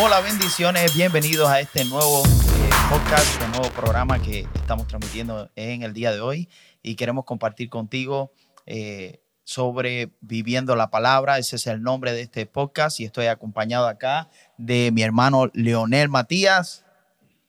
Hola, bendiciones, bienvenidos a este nuevo eh, podcast, un nuevo programa que estamos transmitiendo en el día de hoy y queremos compartir contigo eh, sobre viviendo la palabra. Ese es el nombre de este podcast y estoy acompañado acá de mi hermano Leonel Matías.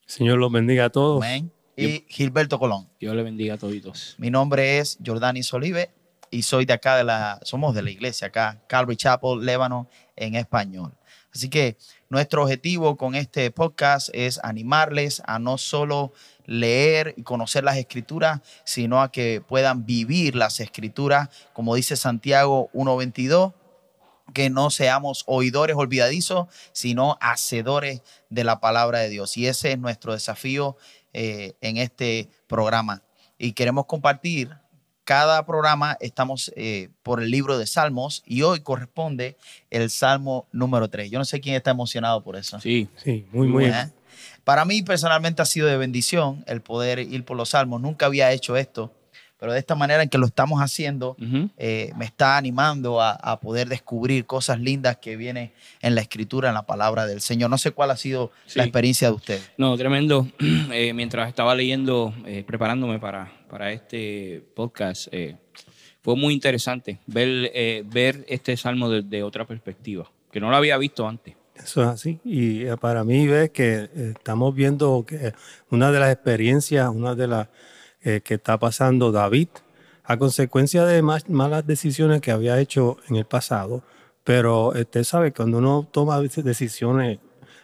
Señor los bendiga a todos. Amén. Y Gilberto Colón. Dios le bendiga a todos. Mi nombre es Jordani Solive y soy de acá de la, somos de la iglesia acá, Calvary Chapel, Lébano, en español. Así que nuestro objetivo con este podcast es animarles a no solo leer y conocer las escrituras, sino a que puedan vivir las escrituras, como dice Santiago 1.22, que no seamos oidores olvidadizos, sino hacedores de la palabra de Dios. Y ese es nuestro desafío eh, en este programa. Y queremos compartir cada programa estamos eh, por el libro de Salmos y hoy corresponde el Salmo número 3. Yo no sé quién está emocionado por eso. Sí, sí, muy, muy. ¿Eh? Para mí personalmente ha sido de bendición el poder ir por los Salmos. Nunca había hecho esto, pero de esta manera en que lo estamos haciendo, eh, me está animando a, poder descubrir cosas lindas que vienen en la escritura, en la palabra del Señor. No sé cuál ha sido la experiencia de usted. No, tremendo. mientras estaba leyendo, preparándome para, para este podcast. Eh, fue muy interesante ver, eh, ver este salmo desde otra perspectiva, que no lo había visto antes. Eso es así. Y eh, para mí ves que estamos viendo que una de las experiencias, una de las que está pasando David, a consecuencia de malas decisiones que había hecho en el pasado, pero usted sabe, cuando uno toma decisiones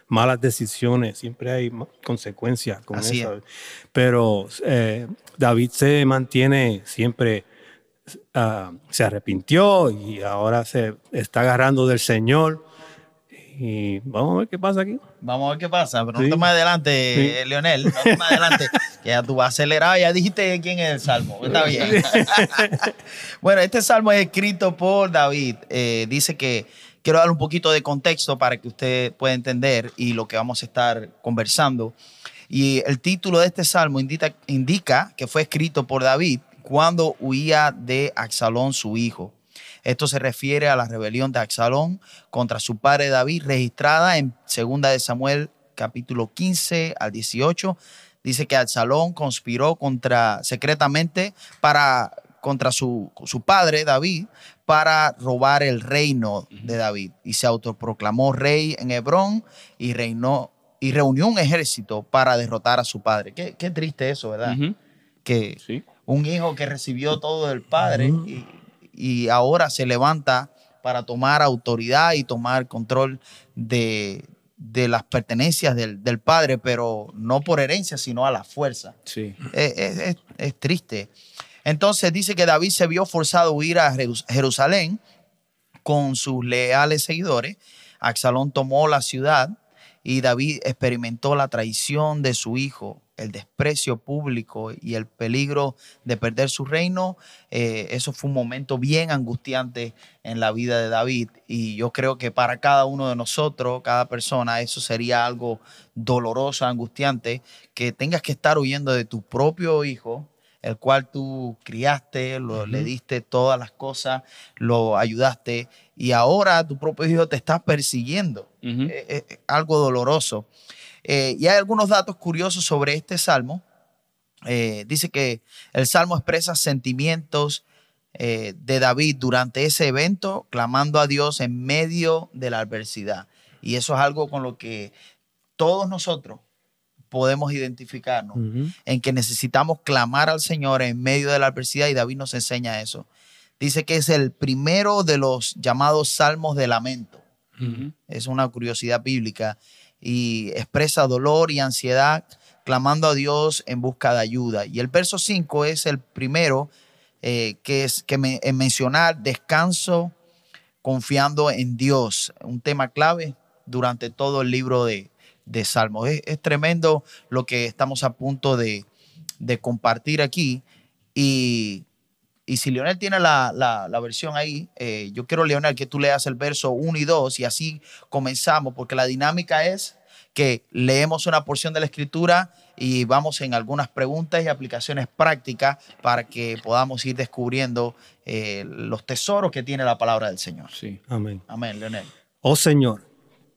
malas decisiones, siempre hay consecuencias con eso. Pero eh, David se mantiene siempre, ah, se arrepintió y ahora se está agarrando del Señor. Y vamos a ver qué pasa aquí. Vamos a ver qué pasa, pero no te más adelante, Leonel, no te más adelante, que ya tú vas acelerado, ya dijiste quién es el salmo, está bien. bueno, este salmo es escrito por David, eh, dice que quiero dar un poquito de contexto para que usted pueda entender y lo que vamos a estar conversando. Y el título de este salmo indica, que fue escrito por David cuando huía de Axalón, su hijo. Esto se refiere a la rebelión de Axalón contra su padre David, registrada en 2 de Samuel capítulo 15 al 18. Dice que Absalón conspiró contra, secretamente para, contra su, su padre David para robar el reino de David y se autoproclamó rey en Hebrón y reinó y reunió un ejército para derrotar a su padre. Qué, triste eso, ¿verdad? Que un hijo que recibió todo del padre y, ahora se levanta para tomar autoridad y tomar control de, las pertenencias del, padre, pero no por herencia, sino a la fuerza. Sí. es, es triste. Entonces dice que David se vio forzado a huir a Jerusalén con sus leales seguidores. Axalón tomó la ciudad y David experimentó la traición de su hijo, el desprecio público y el peligro de perder su reino. Eh, eso fue un momento bien angustiante en la vida de David y yo creo que para cada uno de nosotros, cada persona, eso sería algo doloroso, angustiante, que tengas que estar huyendo de tu propio hijo el cual tú criaste, lo, le diste todas las cosas, lo ayudaste y ahora tu propio hijo te está persiguiendo. es, algo doloroso. Eh, y hay algunos datos curiosos sobre este salmo. Eh, dice que el salmo expresa sentimientos eh, de David durante ese evento, clamando a Dios en medio de la adversidad. Y eso es algo con lo que todos nosotros podemos identificarnos en que necesitamos clamar al Señor en medio de la adversidad y David nos enseña eso. Dice que es el primero de los llamados salmos de lamento. Es una curiosidad bíblica y expresa dolor y ansiedad clamando a Dios en busca de ayuda. Y el verso 5 es el primero eh, que es que me, en mencionar descanso confiando en Dios, un tema clave durante todo el libro de, de Salmos. Es, tremendo lo que estamos a punto de, compartir aquí. Y, si Leonel tiene la, versión ahí, eh, yo quiero, Leonel, que tú leas el verso 1 y 2 y así comenzamos, porque la dinámica es que leemos una porción de la escritura y vamos en algunas preguntas y aplicaciones prácticas para que podamos ir descubriendo eh, los tesoros que tiene la palabra del Señor. Sí, amén. Amén, Leonel. Oh Señor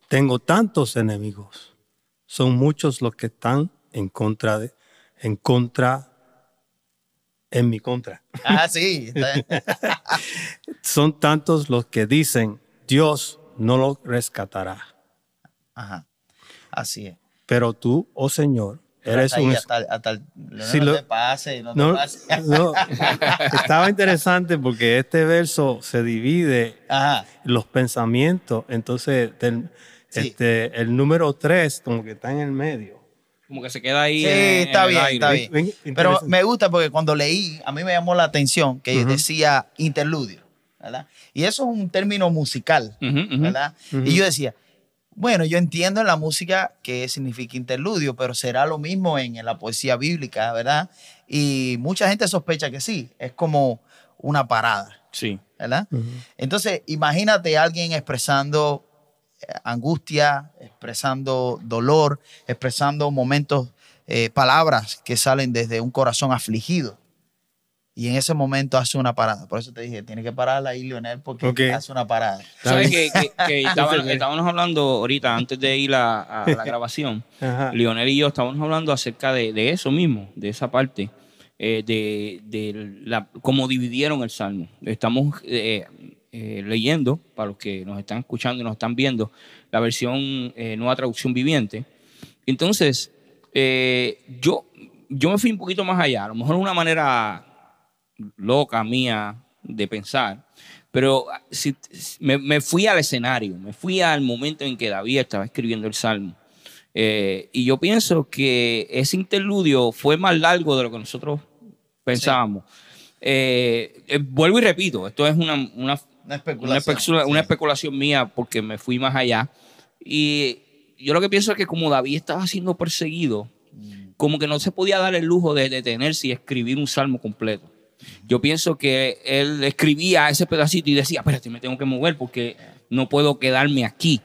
tengo tantos enemigos. Son muchos los que están en contra de, en contra, en mi contra. Ah, sí. Son tantos los que dicen, Dios no lo rescatará. Ajá. Así es. Pero tú, oh Señor, eres Hasta ahí, un... hasta, hasta el- no, Si no lo- te pase, no, No, te pase. no, estaba interesante porque este verso se divide Ajá. los pensamientos, entonces del- Sí. este, el número 3 como que está en el medio. Como que se queda ahí. Sí, en- en está el bien, aire. está bien. Ven, Pero interesante. me gusta porque cuando leí, a mí me llamó la atención que Ujú. decía interludio, ¿verdad? Y eso es un término musical, Ujú, ujú. ¿verdad? Y yo decía, bueno, yo entiendo en la música qué significa interludio, pero será lo mismo en, en la poesía bíblica, ¿verdad? Y mucha gente sospecha que sí, es como una parada, Sí. ¿verdad? Entonces, imagínate a alguien expresando angustia, expresando dolor, expresando momentos, eh, palabras que salen desde un corazón afligido. Y en ese momento hace una parada. Por eso te dije, tiene que pararla ahí, Lionel, porque hace una parada. ¿Sabes que, estábamos hablando ahorita, antes de ir a, a la grabación, Ajá. Lionel y yo estábamos hablando acerca de, de eso mismo, de esa parte, eh, de, de la, cómo dividieron el Salmo. Estamos eh, eh, leyendo, para los que nos están escuchando y nos están viendo, la versión eh, Nueva Traducción Viviente. Entonces, eh, yo, yo me fui un poquito más allá, a lo mejor una manera loca mía de pensar, pero si, me, me fui al escenario, me fui al momento en que David estaba escribiendo el Salmo. Eh, y yo pienso que ese interludio fue más largo de lo que nosotros pensábamos. Eh, eh, vuelvo y repito, esto es una, una, Una una, especulación. una mía porque me fui más allá. Y yo lo que pienso es que como David estaba siendo perseguido, como que no se podía dar el lujo de detenerse y escribir un salmo completo. Yo pienso que él escribía ese pedacito y decía, espérate, me tengo que mover porque no puedo quedarme aquí.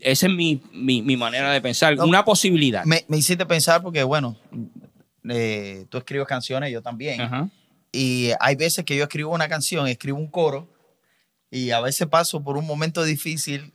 Esa es mi, mi- mi manera de pensar. No, Una posibilidad. Me, me hiciste pensar porque, bueno, eh, tú escribes canciones, yo también. Ajá. Y hay veces que yo escribo una canción, escribo un coro, y a veces paso por un momento difícil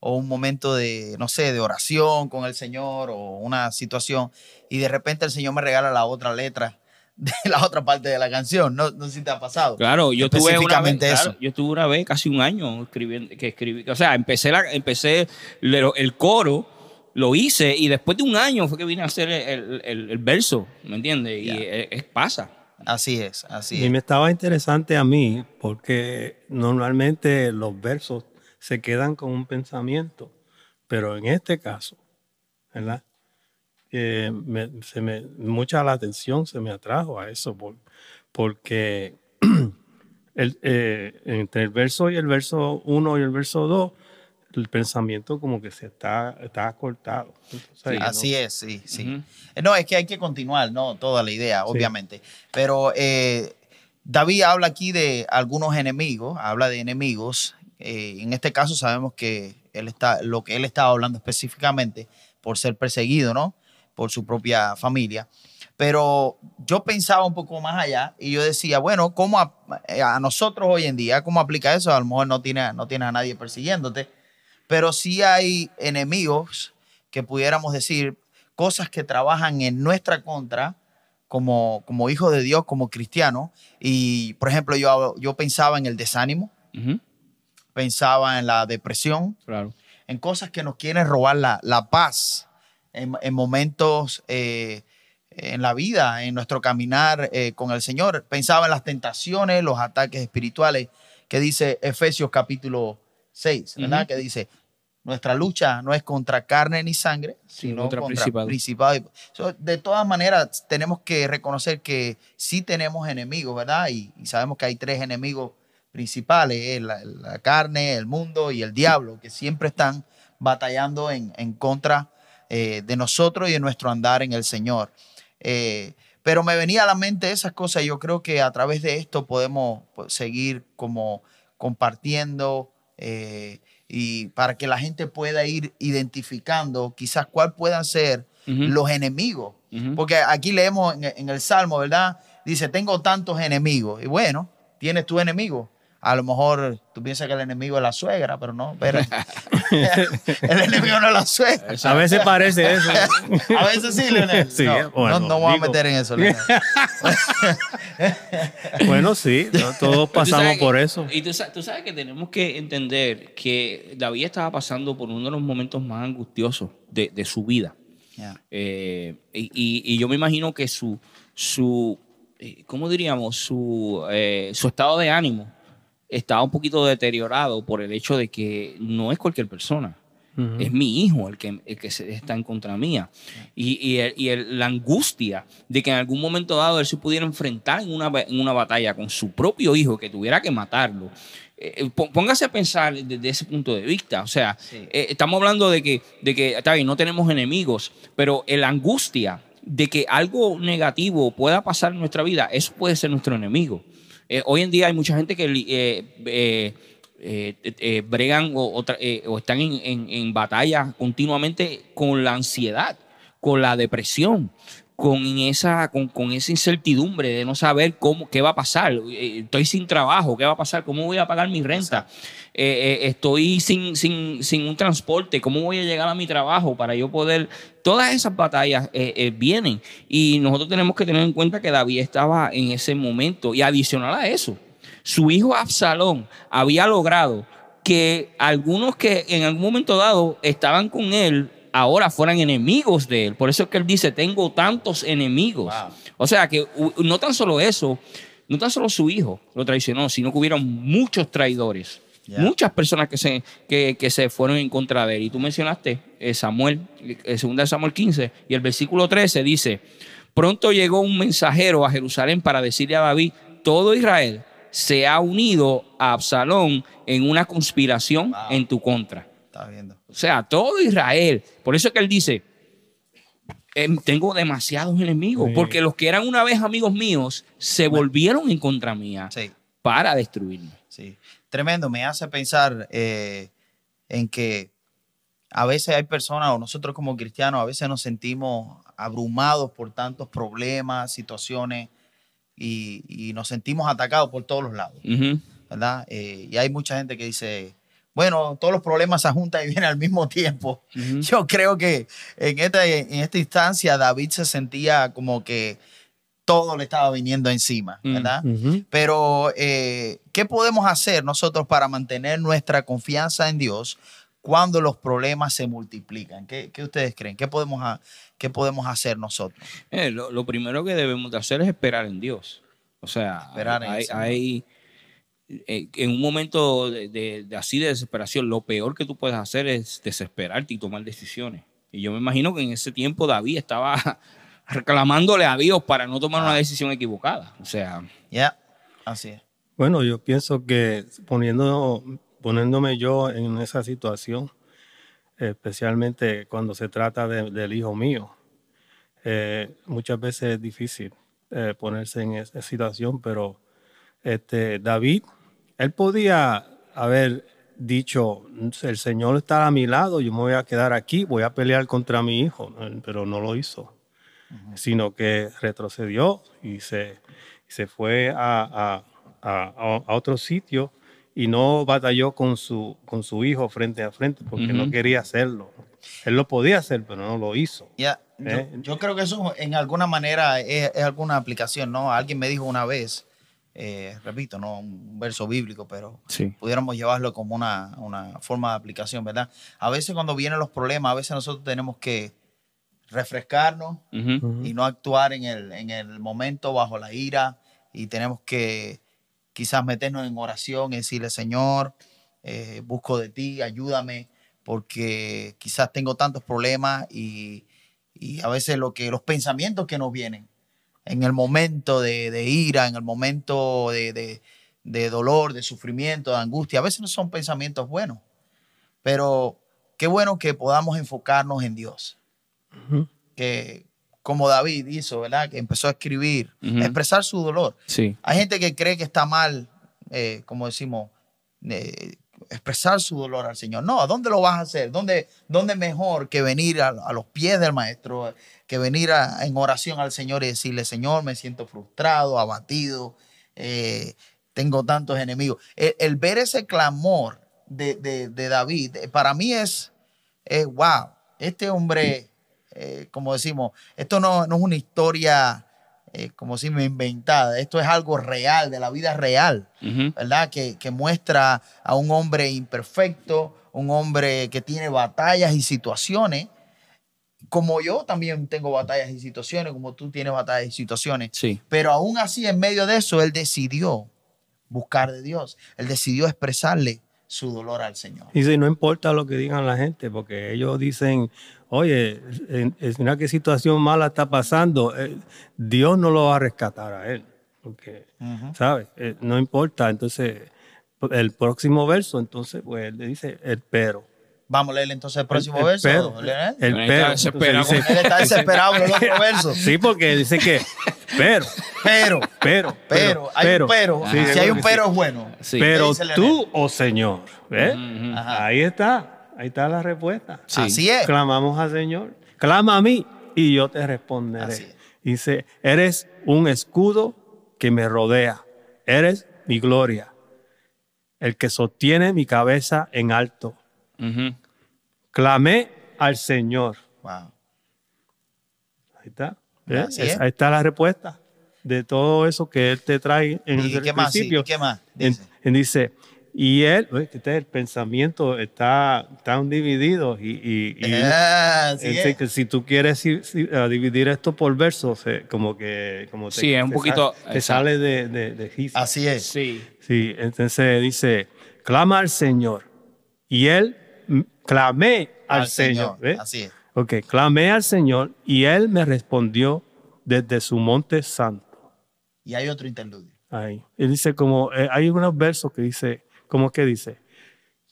o un momento de, no sé, de oración con el Señor o una situación, y de repente el Señor me regala la otra letra de la otra parte de la canción. No, no sé si te ha pasado. Claro, yo tuve una vez, claro, yo tuve una vez casi un año escribiendo, que escribí, o sea, empecé, la, empecé el coro, lo hice y después de un año fue que vine a hacer el, el- el verso, ¿me entiendes? Y Ya. es- es- pasa. Así es, así Y es. me estaba interesante a mí porque normalmente los versos se quedan con un pensamiento, pero en este caso, ¿verdad? Eh, me- se me, mucha la atención se me atrajo a eso por- porque el, eh, entre el verso y el verso 1 y el verso 2, el pensamiento como que se está, está cortado. Así es, sí, sí. Eh, No, es que hay que continuar, ¿no? Toda la idea, obviamente. Pero eh, David habla aquí de algunos enemigos, habla de enemigos. Eh, en este caso sabemos que él está, lo que él estaba hablando específicamente por ser perseguido, ¿no? Por su propia familia. Pero yo pensaba un poco más allá y yo decía, bueno, ¿cómo a, a nosotros hoy en día, cómo aplica eso? A lo mejor no tiene, no tiene a nadie persiguiéndote, pero sí hay enemigos que pudiéramos decir cosas que trabajan en nuestra contra como, como hijos de Dios, como cristianos. Y, por ejemplo, yo, yo pensaba en el desánimo, pensaba en la depresión, Claro. en cosas que nos quieren robar la, la paz en, en momentos eh, en la vida, en nuestro caminar eh, con el Señor. Pensaba en las tentaciones, los ataques espirituales que dice Efesios capítulo 6, ¿verdad? Que dice, nuestra lucha no es contra carne ni sangre, sino contra contra, So, de todas maneras, tenemos que reconocer que sí tenemos enemigos, ¿verdad? Y, y sabemos que hay tres enemigos principales, eh, la, la carne, el mundo y el diablo, que siempre están batallando en, en contra eh, de nosotros y de nuestro andar en el Señor. Eh, pero me venía a la mente esas cosas y yo creo que a través de esto podemos pues, seguir como compartiendo eh, y para que la gente pueda ir identificando quizás cuál puedan ser los enemigos. Porque aquí leemos en, en el Salmo, ¿verdad? Dice, tengo tantos enemigos. Y bueno, tienes tu enemigo. A lo mejor tú piensas que el enemigo es la suegra, pero no, pero el enemigo no la suelta. A veces parece eso. A veces sí, Leonel. Sí, no, bueno, no, no voy a meter en eso, Leonel. bueno, sí, no- todos pasamos por que- eso. Y tú, sa- tú sabes que tenemos que entender que David estaba pasando por uno de los momentos más angustiosos de, de su vida. Eh, y, y- y yo me imagino que su, su eh, ¿cómo diríamos? Su, eh, su estado de ánimo estaba un poquito deteriorado por el hecho de que no es cualquier persona. Es mi hijo el que, el que está en contra mía. Y, y el- y el- la angustia de que en algún momento dado él se pudiera enfrentar en una, en una batalla con su propio hijo, que tuviera que matarlo. Eh, pó- póngase a pensar desde ese punto de vista. O sea, Sí. eh, estamos hablando de que, de que, está bien, no tenemos enemigos, pero la angustia de que algo negativo pueda pasar en nuestra vida, eso puede ser nuestro enemigo. Eh, hoy en día hay mucha gente que eh, eh, bregan o, o están en, en batalla continuamente con la ansiedad, con la depresión, con esa, con, con esa incertidumbre de no saber cómo, qué va a pasar. Eh, Estoy sin trabajo, ¿qué va a pasar? ¿Cómo voy a pagar mi renta? Eh, eh, estoy sin, sin, sin un transporte, ¿cómo voy a llegar a mi trabajo para yo poder... Todas esas batallas eh, eh, vienen y nosotros tenemos que tener en cuenta que David estaba en ese momento y adicional a eso, su hijo Absalón había logrado que algunos que en algún momento dado estaban con él ahora fueran enemigos de él. Por eso es que él dice, tengo tantos enemigos. Wow. O sea que no tan solo eso, no tan solo su hijo lo traicionó, sino que hubieron muchos traidores. Muchas personas que se, que, que se fueron en contra de él. Y tú mencionaste eh, Samuel, eh, segunda de Samuel 15, y el versículo 13 dice, pronto llegó un mensajero a Jerusalén para decirle a David, todo Israel se ha unido a Absalón en una conspiración Wow. en tu contra. Viendo. O sea, todo Israel. Por eso es que él dice, em, tengo demasiados enemigos, Sí. porque los que eran una vez amigos míos se volvieron en contra mía Sí, para destruirme. sí. Tremendo. Me hace pensar eh, en que a veces hay personas, o nosotros como cristianos, a veces nos sentimos abrumados por tantos problemas, situaciones, y, y nos sentimos atacados por todos los lados. ¿verdad? Eh, y hay mucha gente que dice, bueno, todos los problemas se juntan y vienen al mismo tiempo. Yo creo que en esta, en esta instancia David se sentía como que todo le estaba viniendo encima, Mm. ¿verdad? Pero, eh, ¿qué podemos hacer nosotros para mantener nuestra confianza en Dios cuando los problemas se multiplican? ¿Qué, qué ustedes creen? ¿Qué podemos, ha- qué podemos hacer nosotros? Eh, lo, lo primero que debemos de hacer es esperar en Dios. O sea, Esperar en hay, en un momento de, de- de así de desesperación, lo peor que tú puedes hacer es desesperarte y tomar decisiones. Y yo me imagino que en ese tiempo David estaba reclamándole a Dios para no tomar una decisión equivocada. O sea, Ya, así es. Bueno, yo pienso que poniendo, poniéndome yo en esa situación, especialmente cuando se trata de- del hijo mío, eh, muchas veces es difícil eh, ponerse en esa situación, pero este, David, él podía haber dicho, el Señor está a mi lado, yo me voy a quedar aquí, voy a pelear contra mi hijo, pero no lo hizo, sino que retrocedió y se, se fue a, a- a- a otro sitio y no batalló con su, con su hijo frente a frente porque no quería hacerlo. Él lo podía hacer, pero no lo hizo. Ya, yo, Eh. yo creo que eso en alguna manera es, es alguna aplicación, ¿no? Alguien me dijo una vez, eh, repito, no un verso bíblico, pero sí. pudiéramos llevarlo como una, una forma de aplicación, ¿verdad? A veces cuando vienen los problemas, a veces nosotros tenemos que refrescarnos y no actuar en el, en el momento bajo la ira y tenemos que quizás meternos en oración y decirle, Señor, eh, busco de ti, ayúdame, porque quizás tengo tantos problemas y, y a veces lo que, los pensamientos que nos vienen en el momento de, de ira, en el momento de, de- de dolor, de sufrimiento, de angustia, a veces no son pensamientos buenos, pero qué bueno que podamos enfocarnos en Dios que como David hizo, ¿verdad? Que empezó a escribir, a expresar su dolor. Sí. Hay gente que cree que está mal, eh, como decimos, eh, expresar su dolor al Señor. No, ¿a dónde lo vas a hacer? ¿Dónde, dónde mejor que venir a, los pies del Maestro, que venir a- en oración al Señor y decirle, Señor, me siento frustrado, abatido, eh, tengo tantos enemigos. El, ver ese clamor de, de- de David, eh, para mí es, es wow, este hombre, eh, como decimos, esto no, no es una historia, eh, como si me inventada, esto es algo real, de la vida real. Ujú. ¿verdad? Que, que muestra a un hombre imperfecto, un hombre que tiene batallas y situaciones, como yo también tengo batallas y situaciones, como tú tienes batallas y situaciones, Sí. pero aún así en medio de eso él decidió buscar de Dios, él decidió expresarle su dolor al Señor. Y si no importa lo que digan la gente, porque ellos dicen, oye, mira qué situación mala está pasando, eh, Dios no lo va a rescatar a él, porque, ¿sabes? Eh, no importa. Entonces, el próximo verso, entonces, pues él le dice, el pero. Vamos a leer entonces el próximo el verso. pero. El Él está pero. desesperado. Dice- Él está desesperado en el otro verso. sí, porque dice que, pero, Pero, pero, pero, hay un pero. Sí, si hay un pero es bueno. Sí. Pero tú, oh Señor, ¿ves? Ajá. Ahí está, ahí está la respuesta. Sí. Así es. Clamamos al Señor. Clama a mí y yo te responderé. Dice, eres un escudo que me rodea. Eres mi gloria. El que sostiene mi cabeza en alto. Clamé al Señor. Wow. Ahí está. Así es. Ahí está la respuesta de todo eso que Él te trae en ¿Y el qué más? Sí, principio. ¿y qué más? En- Dice. en dice, y Él, este, el pensamiento está tan dividido y, y- y- Ah, así Este, es. que si tú quieres si- si- dividir esto por versos, eh, como que como te, Sí, es un te poquito- sale- te sale de, de, de gispa. Así es. Sí. Sí, entonces dice, clama al Señor. Y él, mm, clamé al, Señor. ¿ves? Así es. Ok, clamé al Señor y él me respondió desde su monte santo. Y hay otro interludio. Ahí. Él dice como, eh, hay unos versos que dice, ¿cómo es que dice?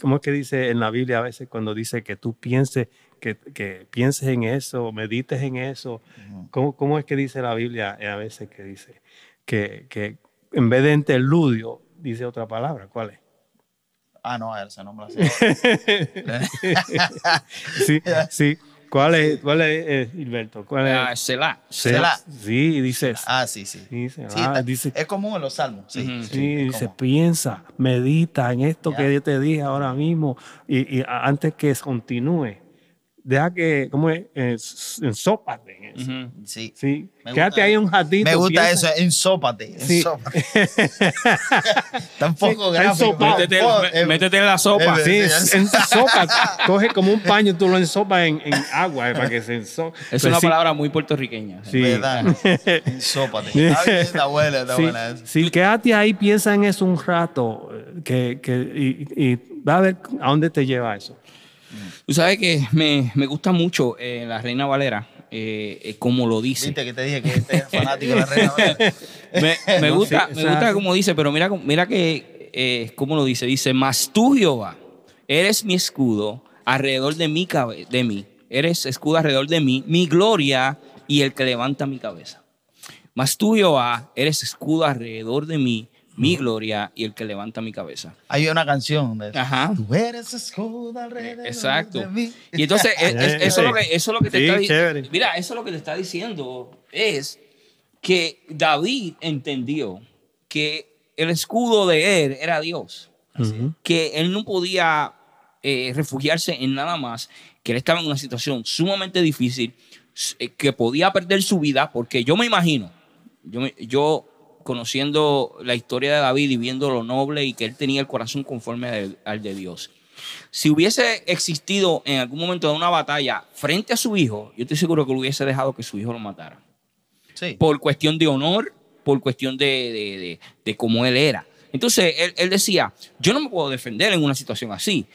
¿Cómo es que dice en la Biblia a veces cuando dice que tú pienses, que, que pienses en eso, medites en eso? ¿Cómo, cómo es que dice la Biblia a veces que dice que, que en vez de interludio dice otra palabra? ¿Cuál es? Ah, no, esa no me la sé. Sí, sí. ¿Cuál es, cuál es eh, Gilberto? ¿Cuál es? Ah, Selah. Selah. Sí, dice. Ah, sí, sí. Sí, dice, Sí, ah, está- dice es común en los salmos. Sí, Ujú. Sí, es dice, común. piensa, medita en esto Ya. que yo te dije ahora mismo y, y antes que continúe, deja que, ¿cómo es? Eh, ensópate en eso. Sí. Sí, quédate ahí un ratito. Me gusta piensa. eso, ensópate. Sí. ensópate. Está un poco Sí, gráfico. Métete, Oh, mé- eh, métete en la sopa. eh, Sí, ensópate. Coge como un paño, tú lo ensopas en, en agua eh, para que se ensope. Es Pues una sí, palabra muy puertorriqueña. Sí. ¿Verdad? Ensópate. Está bien, está buena, está Sí, buena. sí, quédate ahí, piensa en eso un rato que, que, y, y va a ver a dónde te lleva eso. Tú sabes que me, me gusta mucho eh, la Reina Valera, eh, eh, como lo dice. Viste que te dije que este es fanático de la reina. Valera? Me, me No, gusta, sí, me o sea, gusta como dice, pero mira, cómo- mira que, eh, cómo lo dice. Dice, mas tú, Jehová, eres mi escudo alrededor de mi, cabe- de mí. Eres escudo alrededor de mí, mi gloria y el que levanta mi cabeza. Mas tú, Jehová, eres escudo alrededor de mí, mi gloria y el que levanta mi cabeza. Hay una canción de eso. Ajá. Tú eres escudo alrededor Exacto. de mí. Y entonces, es- es- eso, es lo que, eso es lo que te Sí, está diciendo. Mira, eso es lo que te está diciendo es que David entendió que el escudo de él era Dios. Que él no podía eh, refugiarse en nada más, que él estaba en una situación sumamente difícil, eh, que podía perder su vida, porque yo me imagino, yo, me- yo conociendo la historia de David y viendo lo noble y que él tenía el corazón conforme al- al de Dios. Si hubiese existido en algún momento de una batalla frente a su hijo, yo estoy seguro que lo hubiese dejado que su hijo lo matara. Sí. Por cuestión de honor, por cuestión de, de, de- de cómo él era. Entonces, él, él decía, yo no me puedo defender en una situación así.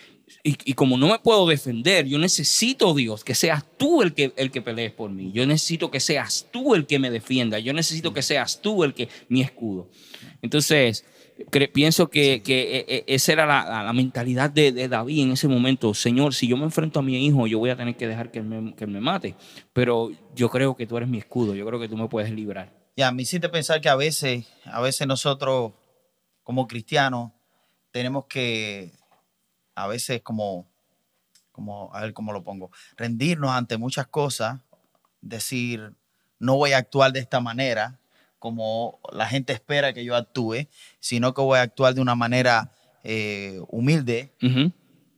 Y, y como no me puedo defender, yo necesito, Dios, que seas tú el que, el que pelees por mí. Yo necesito que seas tú el que me defienda. Yo necesito que seas tú el que, mi escudo. Entonces, pienso que, que, eh, eh, esa era la, la- mentalidad de, de David en ese momento. Señor, si yo me enfrento a mi hijo, yo voy a tener que dejar que él me, que él me mate. Pero yo creo que tú eres mi escudo. Yo creo que tú me puedes librar. Y a mí hiciste pensar que a veces, a veces nosotros como cristianos tenemos que, a veces como, como, a ver cómo lo pongo, rendirnos ante muchas cosas, decir, no voy a actuar de esta manera como la gente espera que yo actúe, sino que voy a actuar de una manera eh, humilde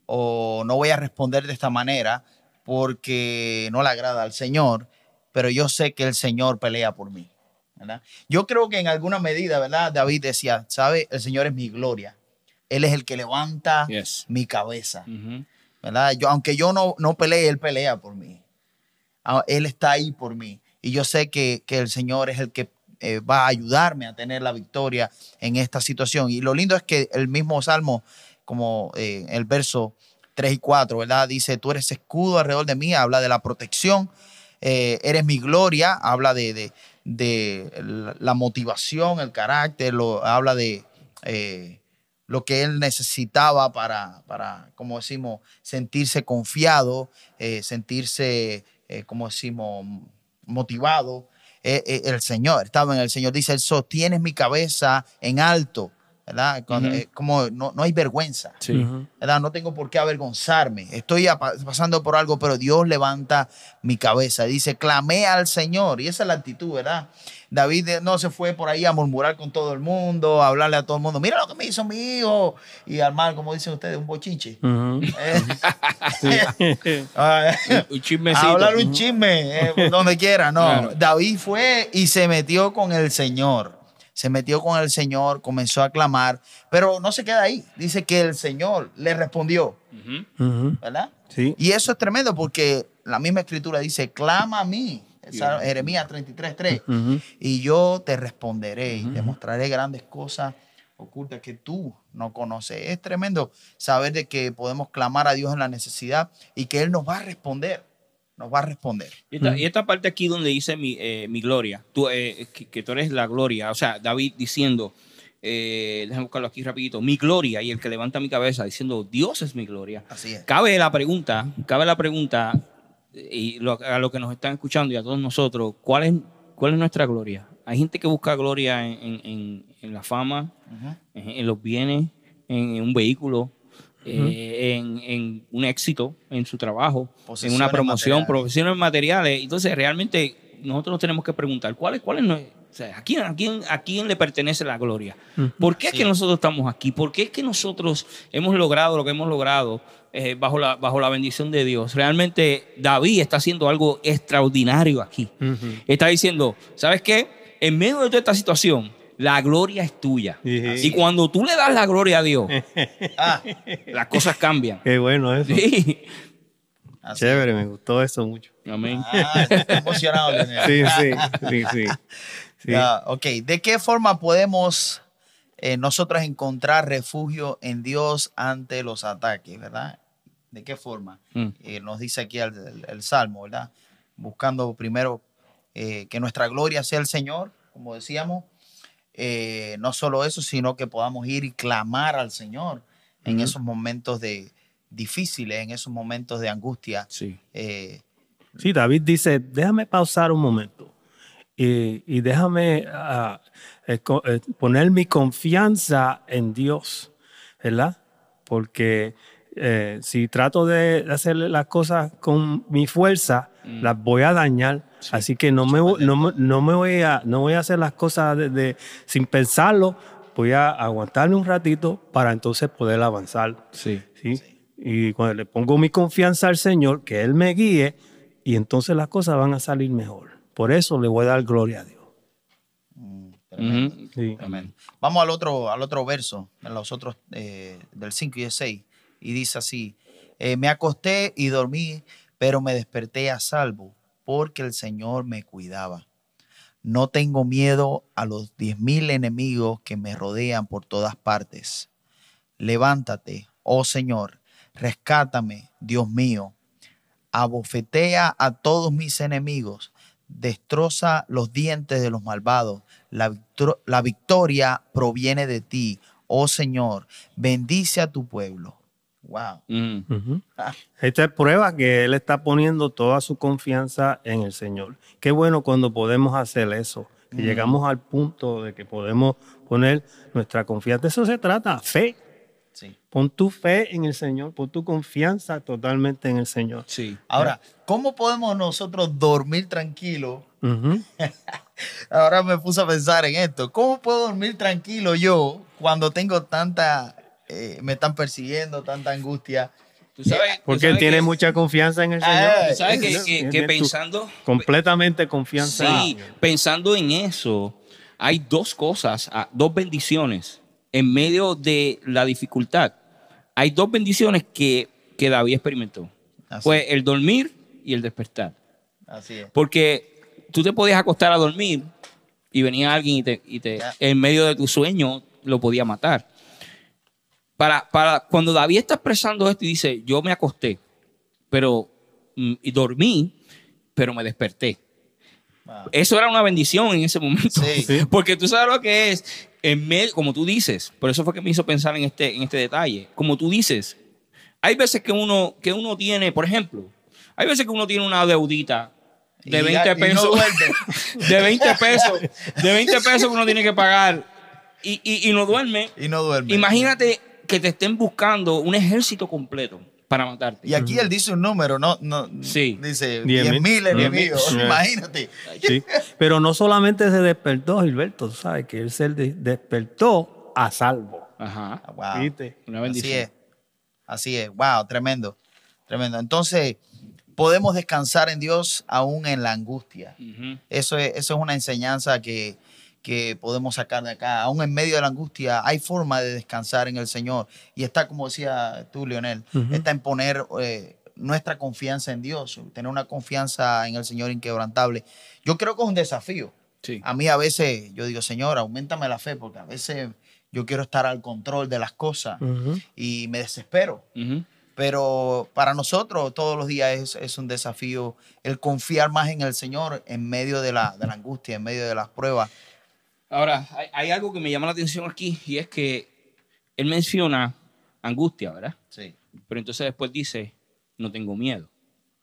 o no voy a responder de esta manera porque no le agrada al Señor, pero yo sé que el Señor pelea por mí. ¿verdad? Yo creo que en alguna medida, ¿verdad? David decía, ¿sabe? El Señor es mi gloria. Él es el que levanta Yes. mi cabeza. ¿verdad? Yo, aunque yo no, no pelee, Él pelea por mí. Ah, Él está ahí por mí. Y yo sé que, que el Señor es el que eh, va a ayudarme a tener la victoria en esta situación. Y lo lindo es que el mismo Salmo, como eh, el verso 3 y 4, ¿verdad? Dice, tú eres escudo alrededor de mí, habla de la protección, eh, eres mi gloria, habla de, de- de la- la motivación, el carácter, lo, habla de... lo que él necesitaba para, para como decimos, sentirse confiado, eh, sentirse, eh, como decimos, motivado. Eh, eh, el Señor, estaba en el Señor, dice, Él sostiene mi cabeza en alto, ¿verdad? Cuando- eh, como no, no hay vergüenza. Sí. ¿verdad? No tengo por qué avergonzarme. Estoy pasando por algo, pero Dios levanta mi cabeza. Dice, clamé al Señor. Y esa es la actitud, ¿verdad? David eh, no se fue por ahí a murmurar con todo el mundo, a hablarle a todo el mundo. Mira lo que me hizo mi hijo. Y al mal, como dicen ustedes, un bochinche. Ujú. Eh, Sí. ah, Un chismecito. a hablar un chisme eh, donde quiera. No, Claro. David fue y se metió con el Señor. Se metió con el Señor, comenzó a clamar, pero no se queda ahí. Dice que el Señor le respondió. ¿verdad? Sí. Y eso es tremendo porque la misma escritura dice, clama a mí. Esa- Jeremías 33.3. Ujú. Y yo te responderé y te mostraré grandes cosas ocultas que tú no conoces. Es tremendo saber de que podemos clamar a Dios en la necesidad y que Él nos va a responder. Nos va a responder. Y esta, y esta parte aquí donde dice mi, eh, mi gloria, tú, eh, que, que tú eres la gloria, o sea, David diciendo, eh, déjame buscarlo aquí rapidito, mi gloria y el que levanta mi cabeza diciendo, Dios es mi gloria. Así es. Cabe la pregunta, cabe la pregunta, y lo- a los que nos están escuchando y a todos nosotros, ¿cuál es, cuál es nuestra gloria? Hay gente que busca gloria en, en- la fama, en, en los bienes, en, un vehículo, eh, en, en un éxito en su trabajo, en una promoción, materiales. profesiones materiales. Entonces, realmente, nosotros nos tenemos que preguntar, ¿cuál es, cuál es o sea, ¿a, quién, a, quién, ¿a quién le pertenece la gloria? ¿Por qué es Sí. que nosotros estamos aquí? ¿Por qué es que nosotros hemos logrado lo que hemos logrado eh, bajo, la, bajo la bendición de Dios? Realmente, David está haciendo algo extraordinario aquí. Está diciendo, ¿sabes qué? En medio de toda esta situación, la gloria es tuya. Y cuando tú le das la gloria a Dios, Ah, las cosas cambian. Qué bueno eso. Sí. así. Chévere, me gustó eso mucho. Amén. Ah, estoy emocionado. Sí, sí, sí, sí. Sí. Ya, ok, ¿de qué forma podemos eh, nosotros encontrar refugio en Dios ante los ataques, verdad? ¿De qué forma? Mm. Eh, nos dice aquí el, el- el Salmo, ¿verdad? Buscando primero eh, que nuestra gloria sea el Señor, como decíamos. No solo eso, sino que podamos ir y clamar al Señor en esos momentos de difíciles, en esos momentos de angustia. Sí. Sí, David dice, déjame pausar un momento y, y déjame ah, eh, eh, poner mi confianza en Dios, ¿verdad? Porque eh, si trato de hacer las cosas con mi fuerza, las voy a dañar. Así que no me, no, no me voy a, no voy a hacer las cosas de- de- sin pensarlo, voy a aguantarme un ratito para entonces poder avanzar. Sí. ¿sí? Y cuando le pongo mi confianza al Señor, que Él me guíe, y entonces las cosas van a salir mejor. Por eso le voy a dar gloria a Dios. tremendo. Ujú. Sí. Amén. Vamos al otro, al otro verso, en los otros eh, del 5 y el 6. Y dice así: eh, Me acosté y dormí, pero me desperté a salvo, porque el Señor me cuidaba. No tengo miedo a los diez mil enemigos que me rodean por todas partes. Levántate, oh Señor, rescátame, Dios mío. Abofetea a todos mis enemigos, destroza los dientes de los malvados. La, victor- la victoria proviene de ti, oh Señor. Bendice a tu pueblo. Wow. Ujú. Ah, Esta es prueba que Él está poniendo toda su confianza en el Señor. Qué bueno cuando podemos hacer eso, que Mm. llegamos al punto de que podemos poner nuestra confianza. De eso se trata, fe. Sí. Pon tu fe en el Señor, pon tu confianza totalmente en el Señor. Sí. Ahora, ¿cómo podemos nosotros dormir tranquilos? Ujú. Ahora me puse a pensar en esto. ¿Cómo puedo dormir tranquilo yo cuando tengo tanta eh, me están persiguiendo, tanta angustia. Tú sabes, Porque sabes tiene que- mucha confianza en el Señor. Ah, tú sabes que, pensando, completamente confianza. sí, pensando en eso, hay dos cosas, ah, dos bendiciones en medio de la dificultad. Hay dos bendiciones que, que David experimentó. Así. Fue el dormir y el despertar. Así es. Porque tú te podías acostar a dormir y venía alguien y te, y te en medio de tu sueño lo podía matar. Para, para cuando David está expresando esto y dice, yo me acosté, pero mm, y dormí, pero me desperté. Wow. Eso era una bendición en ese momento. Sí. Porque tú sabes lo que es, en medio, como tú dices, por eso fue que me hizo pensar en este, en este detalle. Como tú dices, hay veces que uno, que uno tiene, por ejemplo, hay veces que uno tiene una deudita de Y 20 ya- y no pesos. de 20 pesos. De 20 pesos que uno tiene que pagar y, y- y no duerme. Y no duerme. Imagínate que te estén buscando un ejército completo para matarte. Y aquí él dice un número, no, no Sí. dice Diez 10 mil. mil Diez enemigos. mil. Imagínate. Sí. Pero no solamente se despertó, Gilberto, tú sabes que él se de- despertó a salvo. Ajá. Wow. ¿Viste? Una Así es. Así es. Wow, tremendo. Tremendo. Entonces, podemos descansar en Dios aún en la angustia. Eso es, eso es una enseñanza que, que podemos sacar de acá. Aún en medio de la angustia hay forma de descansar en el Señor. Y está, como decía tú, Leonel, Ujú. está en poner eh, nuestra confianza en Dios, tener una confianza en el Señor inquebrantable. Yo creo que es un desafío. Sí. A mí a veces yo digo, Señor, aumentame la fe, porque a veces yo quiero estar al control de las cosas Ujú. y me desespero. Ujú. Pero para nosotros todos los días es, es un desafío el confiar más en el Señor en medio de la, de la angustia, en medio de las pruebas. Ahora, hay, hay algo que me llama la atención aquí y es que él menciona angustia, ¿verdad? Sí. Pero entonces después dice, no tengo miedo.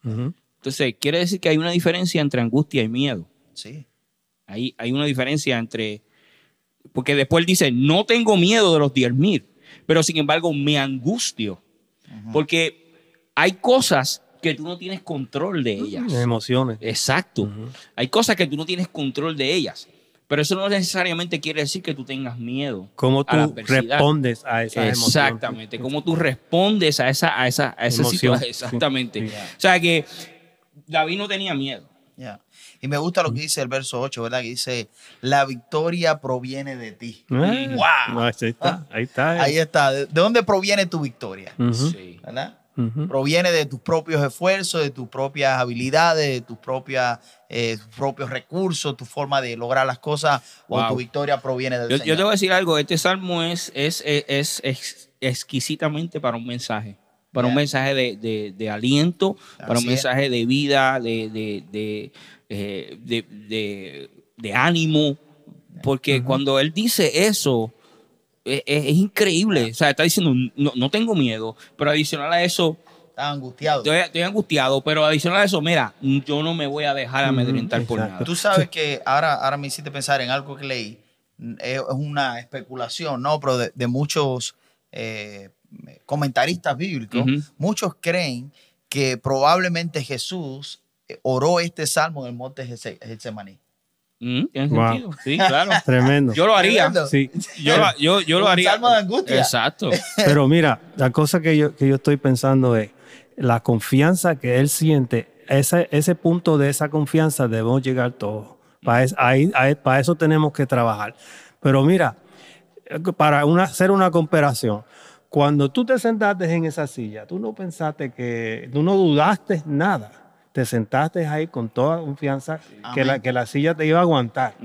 Entonces, quiere decir que hay una diferencia entre angustia y miedo. Sí. Hay, hay una diferencia entre... Porque después él dice, no tengo miedo de los 10.000, pero sin embargo me angustio. Porque hay cosas que tú no tienes control de ellas. Emociones. Exacto. Hay cosas que tú no tienes control de ellas. Pero eso no necesariamente quiere decir que tú tengas miedo. ¿Cómo a la tú respondes a esas emociones? Exactamente. Cómo tú respondes a esa, a esa, a esa Emoción. situación. Exactamente. Sí. O sea que David no tenía miedo. Ya. Y me gusta lo que dice el verso 8, ¿verdad? Que dice, la victoria proviene de ti. Ah, Wow. no, ahí está, ahí está. Ahí está. ¿De de dónde proviene tu victoria? Ujú, Sí. ¿Verdad? Proviene de tus propios esfuerzos, de tus propias habilidades, de tus, propias, eh, tus propios recursos, tu forma de lograr las cosas, o tu victoria proviene del Yo, Señor. yo te voy a decir algo. Este salmo es, es, es, es ex- exquisitamente para un mensaje. Para un mensaje de, de- de aliento, para un es. mensaje de vida, de, de, eh, de- de- de ánimo. Porque cuando él dice eso, es, es- es increíble. O sea, está diciendo, no, no tengo miedo, pero adicional a eso, Estaba angustiado. estoy, estoy angustiado, pero adicional a eso, mira, yo no me voy a dejar amedrentar por nada. Tú sabes que ahora, ahora me hiciste pensar en algo que leí. Es una especulación, ¿no? Pero de, de muchos eh, comentaristas bíblicos, muchos creen que probablemente Jesús eh, oró este salmo en el monte Getse- Getsemaní. Mm, Tiene Wow. sentido. Sí, claro. Tremendo. Yo lo haría. Tremendo. Sí. Yo, lo- yo, yo lo haría. salmo de angustia. Exacto. Pero mira, la cosa que yo, que yo estoy pensando es la confianza que él siente, ese, ese punto de esa confianza debemos llegar todos. Para, es- ahí- ahí- para eso tenemos que trabajar. Pero mira, para una- hacer una comparación, cuando tú te sentaste en esa silla, tú no pensaste que, tú no dudaste nada. Te sentaste ahí con toda confianza que la, que la silla te iba a aguantar.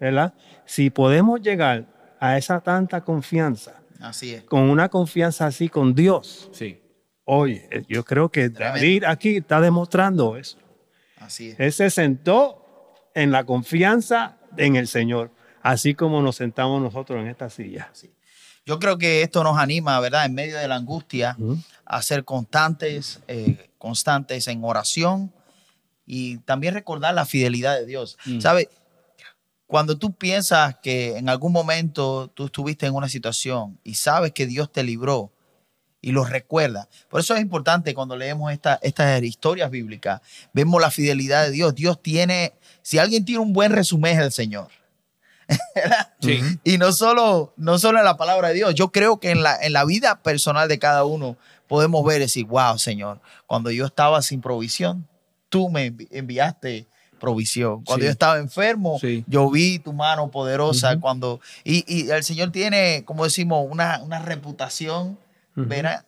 ¿verdad? Si podemos llegar a esa tanta confianza, Así es. con una confianza así con Dios, Sí. oye, eh, yo creo que. David aquí está demostrando eso. Así es. Él se sentó en la confianza en el Señor, así como nos sentamos nosotros en esta silla. Yo creo que esto nos anima, ¿verdad? En medio de la angustia, a ser constantes, eh, constantes en oración y también recordar la fidelidad de Dios. Mm. ¿Sabes? Cuando tú piensas que en algún momento tú estuviste en una situación y sabes que Dios te libró y lo recuerdas. Por eso es importante cuando leemos esta- estas historias bíblicas, vemos la fidelidad de Dios. Dios tiene, si alguien tiene un buen resumen es el Señor. Sí. Y no solo, no solo en la palabra de Dios, yo creo que en la, en la vida personal de cada uno podemos ver y decir, wow, Señor, cuando yo estaba sin provisión, tú me envi- enviaste provisión. Cuando Sí. yo estaba enfermo, Sí. yo vi tu mano poderosa. Cuando y, y el Señor tiene, como decimos, una, una reputación. ¿verdad?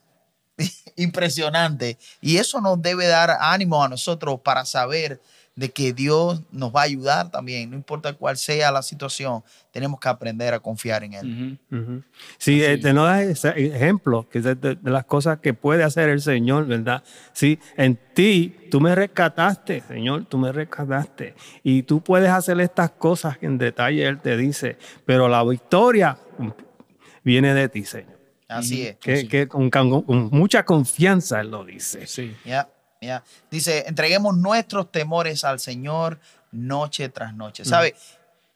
impresionante. Y eso nos debe dar ánimo a nosotros para saber de que Dios nos va a ayudar también, no importa cuál sea la situación, tenemos que aprender a confiar en Él. Ujú. Ujú. Sí, Así. eh, te nos da ese ejemplo que es de, de- de las cosas que puede hacer el Señor, ¿verdad? Sí, en ti tú me rescataste, Señor, tú me rescataste. Y tú puedes hacer estas cosas que en detalle Él te dice, pero la victoria viene de ti, Señor. Así es. Que, Sí. que con, con- con mucha confianza Él lo dice. Sí. Ya, Dice, entreguemos nuestros temores al Señor noche tras noche. ¿Sabe?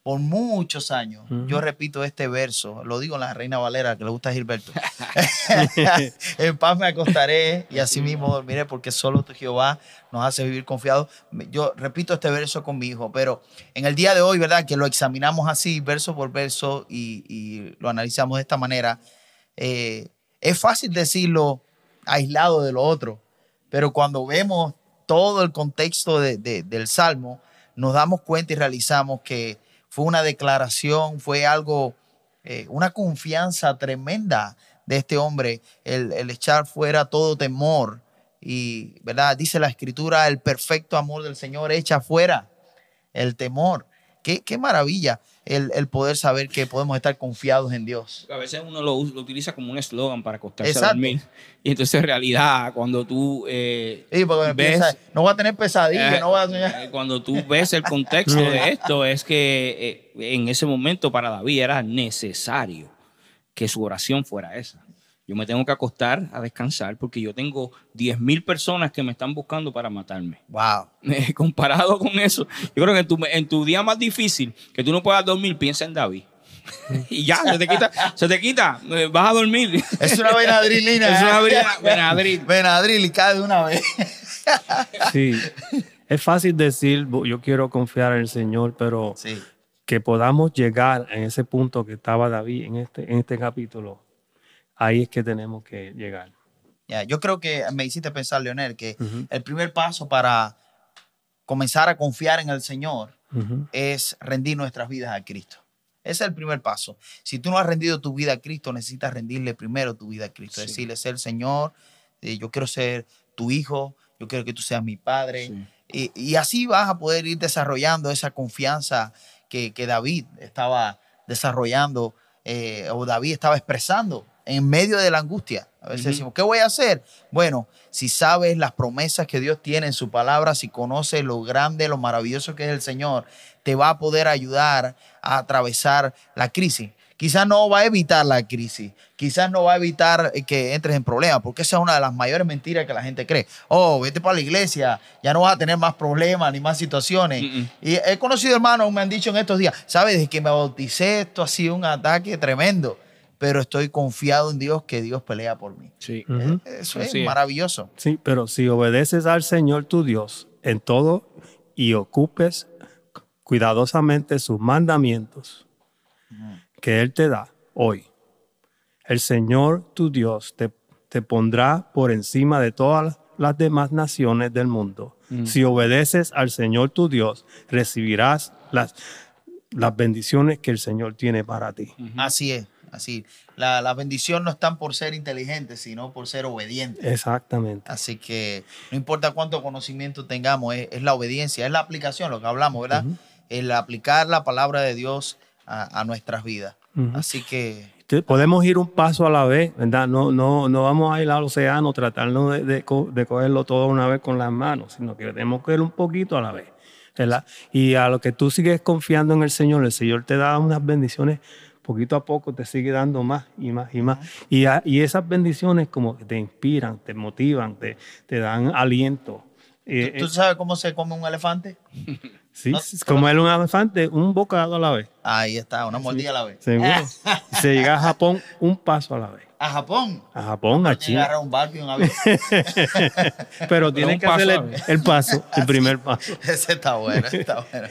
Por muchos años, Ujú. yo repito este verso, lo digo en la Reina Valera, que le gusta a Gilberto. en paz me acostaré y así mismo dormiré, porque solo tu Jehová nos hace vivir confiados. Yo repito este verso con mi hijo, pero en el día de hoy, ¿verdad? Que lo examinamos así, verso por verso, y, y lo analizamos de esta manera, eh, es fácil decirlo aislado de lo otro, pero cuando vemos todo el contexto de- de- del Salmo, nos damos cuenta y realizamos que fue una declaración, fue algo, eh, una confianza tremenda de este hombre, el, el echar fuera todo temor. Y, ¿verdad? Dice la escritura, el perfecto amor del Señor echa fuera el temor. Qué, qué maravilla el, el poder saber que podemos estar confiados en Dios. A veces uno lo, lo utiliza como un eslogan para acostarse Exacto. a dormir. Y entonces en realidad cuando tú eh, Sí, porque ves... piensa, no voy a tener pesadilla, Eh, no voy a soñar. eh, Cuando tú ves el contexto de esto, es que eh, en ese momento para David era necesario que su oración fuera esa. Yo me tengo que acostar a descansar porque yo tengo 10 mil personas que me están buscando para matarme. Wow. Eh, comparado con eso, yo creo que en tu, en tu día más difícil, que tú no puedas dormir, piensa en David. y ya, se te quita, se te quita, eh, vas a dormir. Es una Benadrylina. Es una Bena- Benadryl. Benadryl y cae de una vez. Sí, es fácil decir, "Bu- yo quiero confiar en el Señor, pero Sí. que podamos llegar en ese punto que estaba David en este, en este capítulo, ahí es que tenemos que llegar. Ya, yo creo que me hiciste pensar, Leonel, que Ujú. el primer paso para comenzar a confiar en el Señor Ujú. es rendir nuestras vidas a Cristo. Ese es el primer paso. Si tú no has rendido tu vida a Cristo, necesitas rendirle primero tu vida a Cristo. Sí. Decirle, ser Señor, eh, yo quiero ser tu hijo, yo quiero que tú seas mi padre. Sí. Y, y así vas a poder ir desarrollando esa confianza que, que David estaba desarrollando eh, o David estaba expresando en medio de la angustia. A veces decimos, ¿qué voy a hacer? Bueno, si sabes las promesas que Dios tiene en su palabra, si conoces lo grande, lo maravilloso que es el Señor, te va a poder ayudar a atravesar la crisis. Quizás no va a evitar la crisis, quizás no va a evitar eh, que entres en problemas, porque esa es una de las mayores mentiras que la gente cree. Oh, vete para la iglesia, ya no vas a tener más problemas ni más situaciones. Y he conocido hermanos, me han dicho en estos días, ¿sabes? Desde que me bauticé, esto ha sido un ataque tremendo, pero estoy confiado en Dios que Dios pelea por mí. Sí. Ujú. Eso es. maravilloso. Sí, pero si obedeces al Señor tu Dios en todo y ocupes cuidadosamente sus mandamientos que Él te da hoy, el Señor tu Dios te, te pondrá por encima de todas las demás naciones del mundo. Mm. Si obedeces al Señor tu Dios, recibirás las, las bendiciones que el Señor tiene para ti. Así es, así. La, la bendición no están por ser inteligentes, sino por ser obedientes. Exactamente. Así que no importa cuánto conocimiento tengamos, es, es la obediencia, es la aplicación, lo que hablamos, ¿verdad? Ujú. El aplicar la palabra de Dios a, a nuestras vidas. Así que Podemos ir un paso a la vez, ¿verdad? No, no, no vamos a ir al océano tratando de, de co- de cogerlo todo una vez con las manos, sino que tenemos que ir un poquito a la vez, ¿verdad? Y a lo que tú sigues confiando en el Señor, el Señor te da unas bendiciones, poquito a poco te sigue dando más y más y más. Y, a- y esas bendiciones como que te inspiran, te motivan, te, te dan aliento. Eh, ¿tú, tú sabes cómo se come un elefante? sí, no- es como el un elefante, un bocado a la vez. Ahí está, una mordida a la vez. Seguro. Se llega a Japón un paso a la vez. A Japón. A Japón, a China. Agarra un barco y un avión. Pero tienen que hacer el paso, el primer paso. Ese está bueno, está bueno.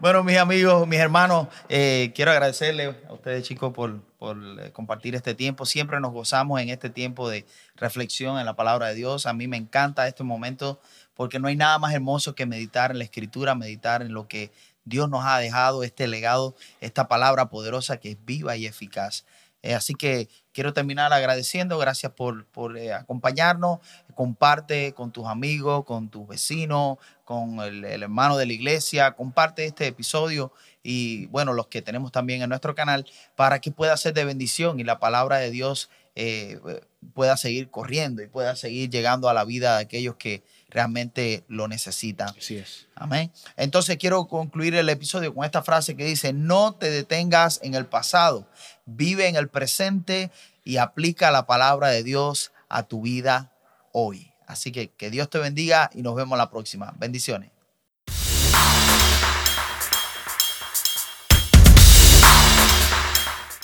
Bueno, mis amigos, mis hermanos, eh, quiero agradecerles a ustedes, chicos, por, por eh, compartir este tiempo. Siempre nos gozamos en este tiempo de reflexión en la palabra de Dios. A mí me encanta este momento porque no hay nada más hermoso que meditar en la escritura, meditar en lo que Dios nos ha dejado, este legado, esta palabra poderosa que es viva y eficaz. Eh, así que quiero terminar agradeciendo. Gracias por, por eh, acompañarnos. Comparte con tus amigos, con tus vecinos, con el, hermano de la iglesia. Comparte este episodio y, bueno, los que tenemos también en nuestro canal para que pueda ser de bendición y la palabra de Dios eh, pueda seguir corriendo y pueda seguir llegando a la vida de aquellos que realmente lo necesitan. Así es. Amén. Entonces quiero concluir el episodio con esta frase que dice, no te detengas en el pasado, vive en el presente y aplica la palabra de Dios a tu vida hoy. Así que que Dios te bendiga y nos vemos la próxima. Bendiciones.